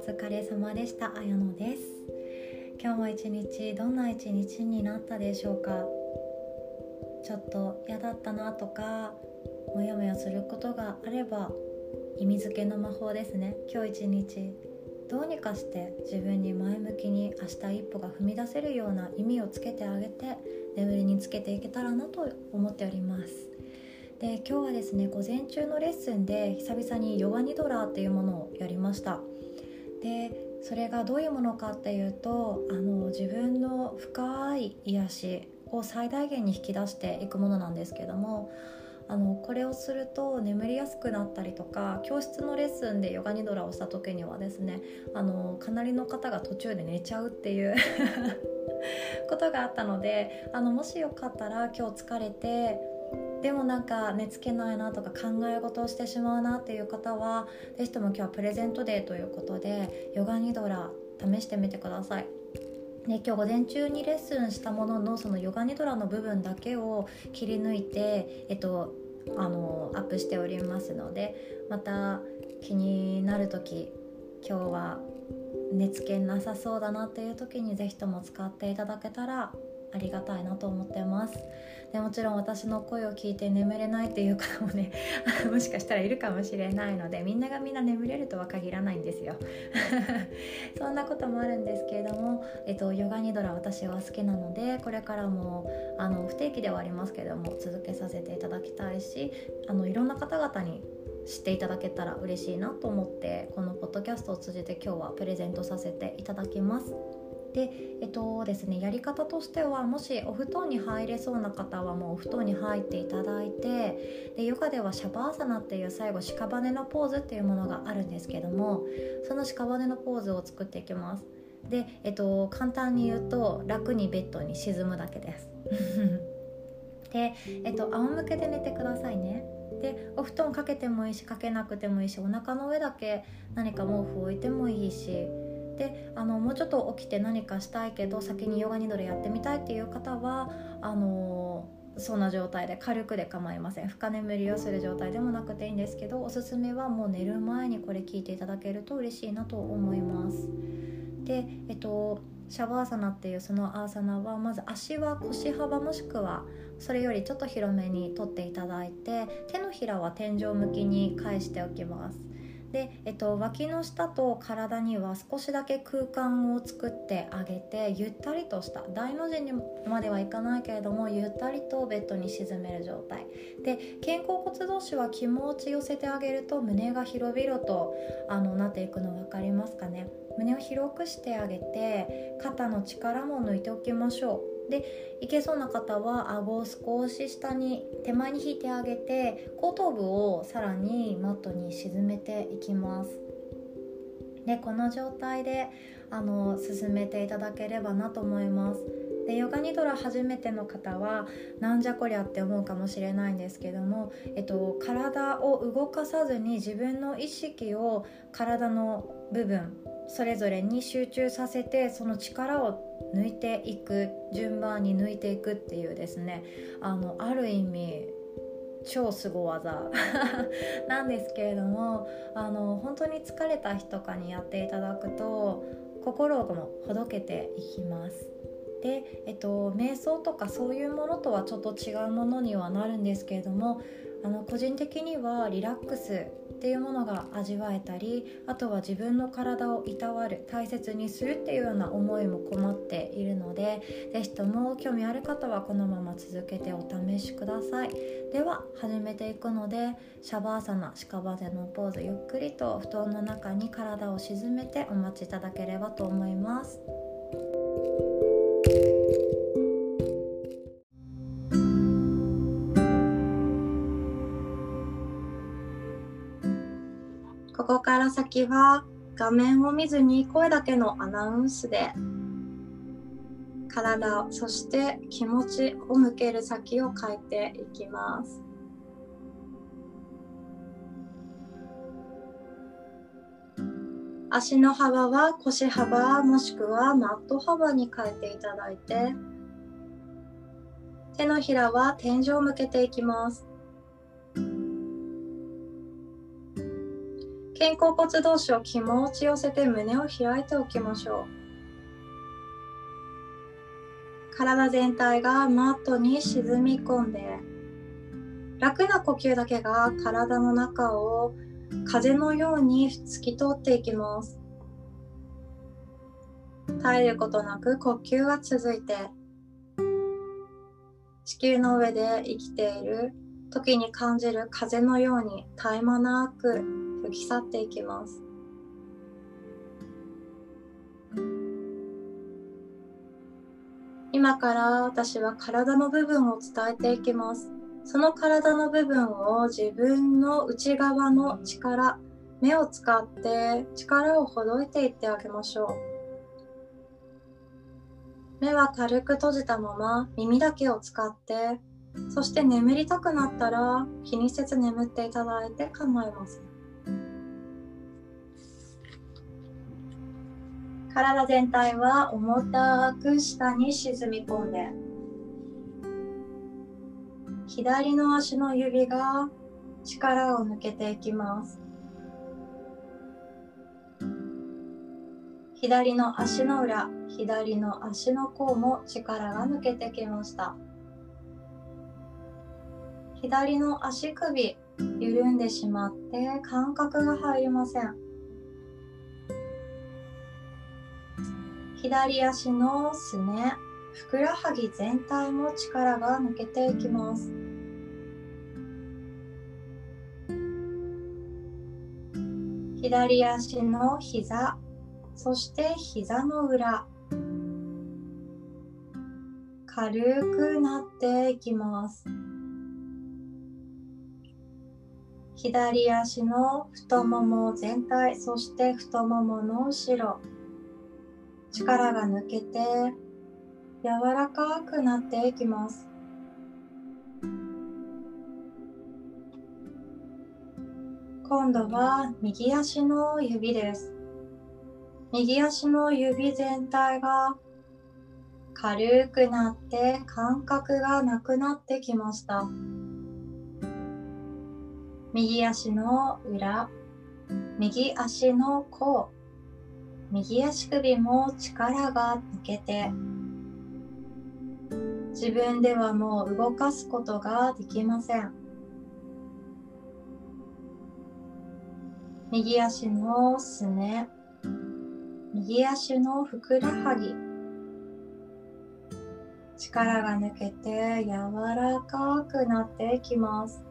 疲れ様でした。あやのです。今日も一日どんな一日になったでしょうか？ちょっと嫌だったなとかモヤモヤすることがあれば意味付けの魔法ですね。今日一日どうにかして自分に前向きに明日一歩が踏み出せるような意味をつけてあげて眠りにつけていけたらなと思っております。で今日はですね午前中のレッスンで久々にヨガニドラっていうものをやりました。でそれがどういうものかっていうとあの自分の深い癒しを最大限に引き出していくものなんですけどもあのこれをすると眠りやすくなったりとか教室のレッスンでヨガニドラをした時にはですねあのかなりの方が途中で寝ちゃうっていう ことがあったのであのもしよかったら今日疲れてでもなんか寝つけないなとか考え事をしてしまうなっていう方は是非とも今日はプレゼントデーということでヨガニドラ試してみてください。で今日午前中にレッスンしたもののそのヨガニドラの部分だけを切り抜いて、えっと、あのアップしておりますのでまた気になる時今日は寝つけなさそうだなっていう時に是非とも使っていただけたらありがたいなと思ってますでもちろん私の声を聞いて眠れないっていう方もね もしかしたらいるかもしれないのでみんながみんな眠れるとは限らないんですよ そんなこともあるんですけれども、えっと、ヨガニドラ私は好きなのでこれからもあの不定期ではありますけども続けさせていただきたいしあのいろんな方々に知っていただけたら嬉しいなと思ってこのポッドキャストを通じて今日はプレゼントさせていただきます。でえっとですねやり方としてはもしお布団に入れそうな方はもうお布団に入っていただいてでヨガではシャバーサナっていう最後屍のポーズっていうものがあるんですけどもその屍のポーズを作っていきます。で、えっと、簡単に言うと楽にベッドに沈むだけです。で、えっと、仰向けで寝てくださいね。でお布団かけてもいいしかけなくてもいいしお腹の上だけ何か毛布置いてもいいしであのもうちょっと起きて何かしたいけど先にヨガニドルやってみたいっていう方はあのそんな状態で軽くで構いません。深眠りをする状態でもなくていいんですけどおすすめはもう寝る前にこれ聞いていただけると嬉しいなと思います。でえっとシャバーサナっていうそのアーサナはまず足は腰幅もしくはそれよりちょっと広めに取っていただいて手のひらは天井向きに返しておきます。で、えっと、脇の下と体には少しだけ空間を作ってあげてゆったりとした大の字にまではいかないけれどもゆったりとベッドに沈める状態。で肩甲骨同士は気持ち寄せてあげると胸が広々とあのなっていくの分かりますかね。胸を広くしてあげて肩の力も抜いておきましょう。でいけそうな方は顎を少し下に手前に引いてあげて後頭部をさらにマットに沈めていきます。でこの状態であの進めていただければなと思います。でヨガニドラ初めての方はなんじゃこりゃって思うかもしれないんですけども、えっと、体を動かさずに自分の意識を体の部分それぞれに集中させてその力を抜いていく順番に抜いていくっていうですねあのある意味超すご技 なんですけれどもあの本当に疲れた日とかにやっていただくと心もほどけていきます。で、えっと、瞑想とかそういうものとはちょっと違うものにはなるんですけれどもあの個人的にはリラックスっていうものが味わえたりあとは自分の体をいたわる大切にするっていうような思いもこもっているので是非とも興味ある方はこのまま続けてお試しください。では始めていくのでシャバーサナ屍のポーズゆっくりと布団の中に体を沈めてお待ちいただければと思います。ここから先は画面を見ずに声だけのアナウンスで体そして気持ちを向ける先を変えていきます。足の幅は腰幅もしくはマット幅に変えていただいて手のひらは天井を向けていきます。肩甲骨同士を気持ち寄せて胸を開いておきましょう。体全体がマットに沈み込んで楽な呼吸だけが体の中を風のように透き通っていきます絶えることなく呼吸が続いて地球の上で生きている時に感じる風のように絶え間なくき去っていきます。今から私は体の部分を伝えていきます。その体の部分を自分の内側の力目を使って力をほどいていってあげましょう。目は軽く閉じたまま耳だけを使ってそして眠りたくなったら気にせず眠っていただいて構いません。体全体は重たく下に沈み込んで左の足の指が力を抜けていきます。左の足の裏左の足の甲も力が抜けてきました。左の足首緩んでしまって感覚が入りません。左足のすねふくらはぎ全体も力が抜けていきます。左足の膝そして膝の裏軽くなっていきます。左足の太もも全体そして太ももの後ろ。力が抜けて柔らかくなっていきます。今度は右足の指です。右足の指全体が軽くなって感覚がなくなってきました。右足の裏右足の甲。右足首も力が抜けて自分ではもう動かすことができません。右足のすね右足のふくらはぎ力が抜けて柔らかくなっていきます。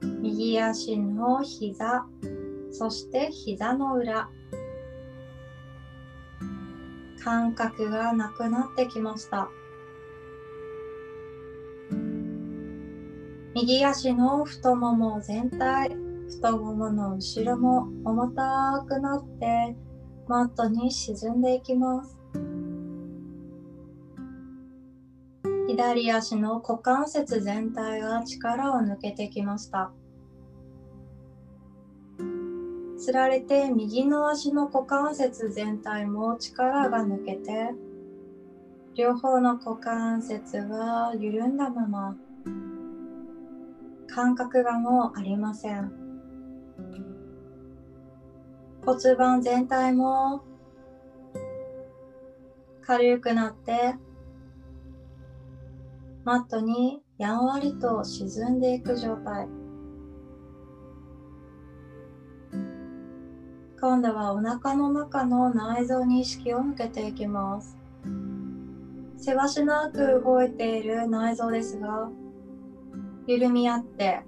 右足の膝そして膝の裏。感覚がなくなってきました。右足の太もも全体太ももの後ろも重たくなってマットに沈んでいきます。左足の股関節全体が力を抜けてきました。つられて右の足の股関節全体も力が抜けて両方の股関節は緩んだまま感覚がもうありません。骨盤全体も軽くなってマットにやんわりと沈んでいく状態。今度はお腹の中の内臓に意識を向けていきます。せわしなく動いている内臓ですが緩み合って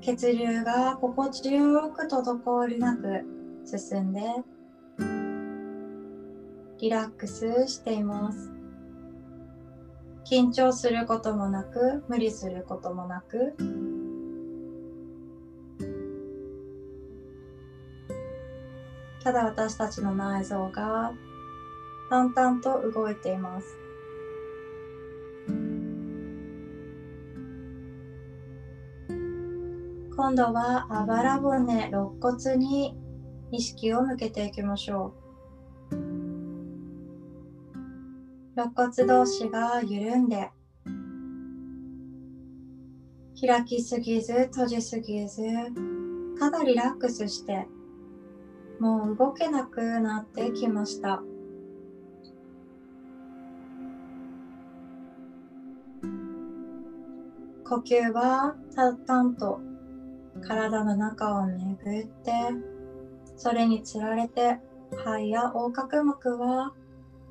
血流が心地よく滞りなく進んでリラックスしています。緊張することもなく無理することもなくただ私たちの内臓が淡々と動いています。今度はあばら骨肋骨に意識を向けていきましょう。肋骨同士が緩んで開きすぎず閉じすぎずただリラックスしてもう動けなくなってきました。呼吸は淡々と体の中を巡ってそれにつられて肺や横隔膜は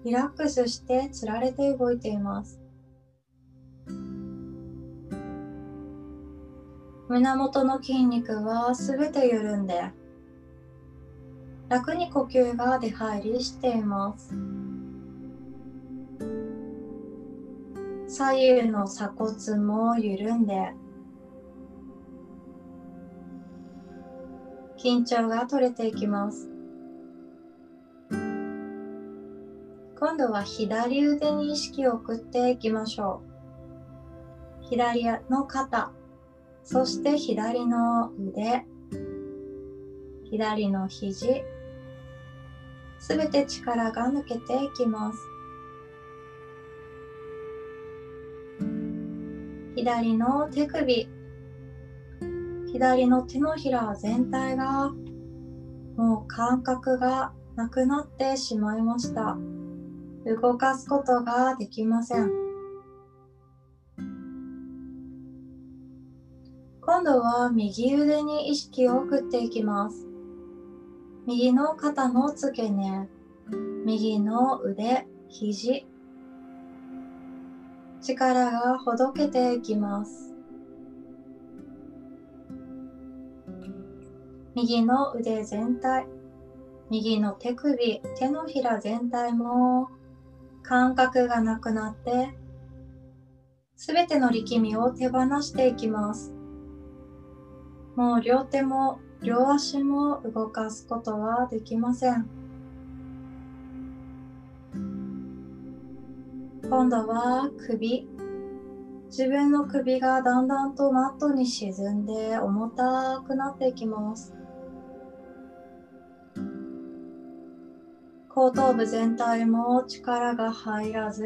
リラックスしてつられて動いています。胸元の筋肉はすべて緩んで楽に呼吸が出入りしています。左右の鎖骨も緩んで緊張が取れていきます。今度は左腕に意識を送っていきましょう。左の肩そして左の腕左の肘すべて力が抜けていきます。左の手首。左の手のひら全体がもう感覚がなくなってしまいました。動かすことができません。今度は右腕に意識を送っていきます。右の肩の付け根。右の腕肘。力がほどけていきます。右の腕全体。右の手首手のひら全体も感覚がなくなってすべての力みを手放していきます。もう両手も両足も動かすことはできません。今度は首。自分の首がだんだんとマットに沈んで重たくなっていきます。後頭部全体も力が入らず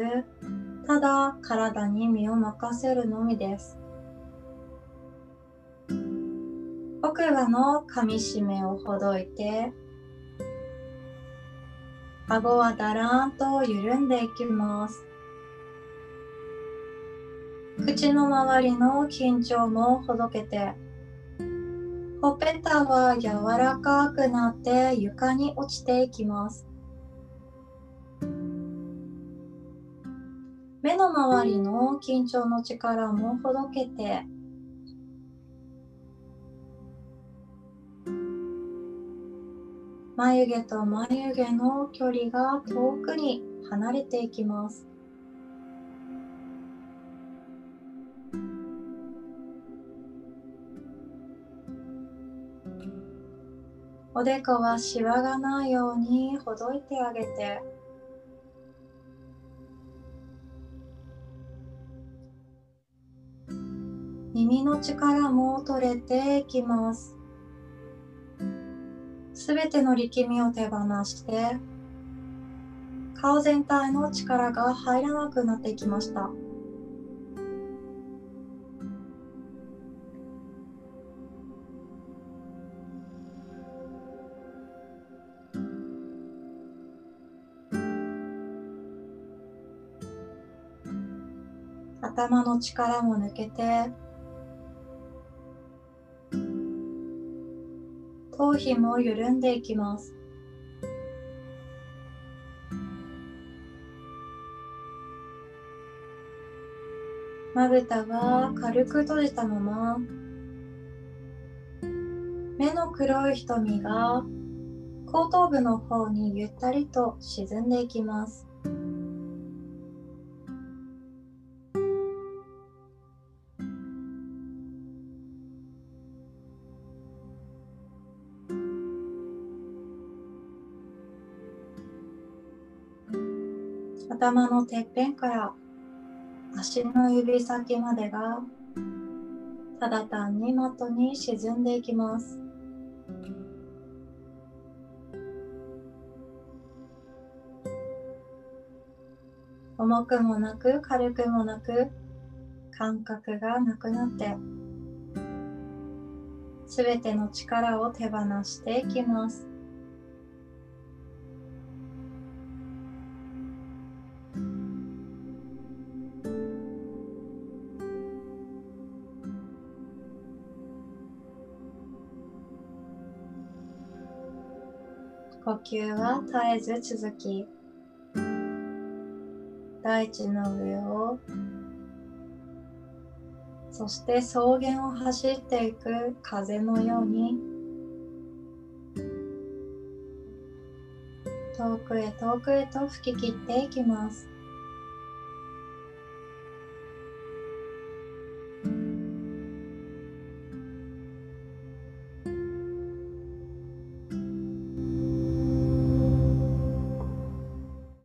ただ体に身を任せるのみです。奥歯の噛み締めをほどいて顎はだらんと緩んでいきます。口の周りの緊張もほどけてほっぺたは柔らかくなって床に落ちていきます。目の周りの緊張の力もほどけて眉毛と眉毛の距離が遠くに離れていきます。おでこはシワがないようにほどいてあげて。耳の力も取れていきます。すべての力みを手放して顔全体の力が入らなくなってきました。頭の力も抜けて頭皮も緩んでいきます。まぶたは軽く閉じたまま。目の黒い瞳が後頭部の方にゆったりと沈んでいきます。頭のてっぺんから足の指先までがただ単にマットに沈んでいきます。重くもなく軽くもなく感覚がなくなってすべての力を手放していきます。呼吸は絶えず続き大地の上をそして草原を走っていく風のように遠くへ遠くへと吹き切っていきます。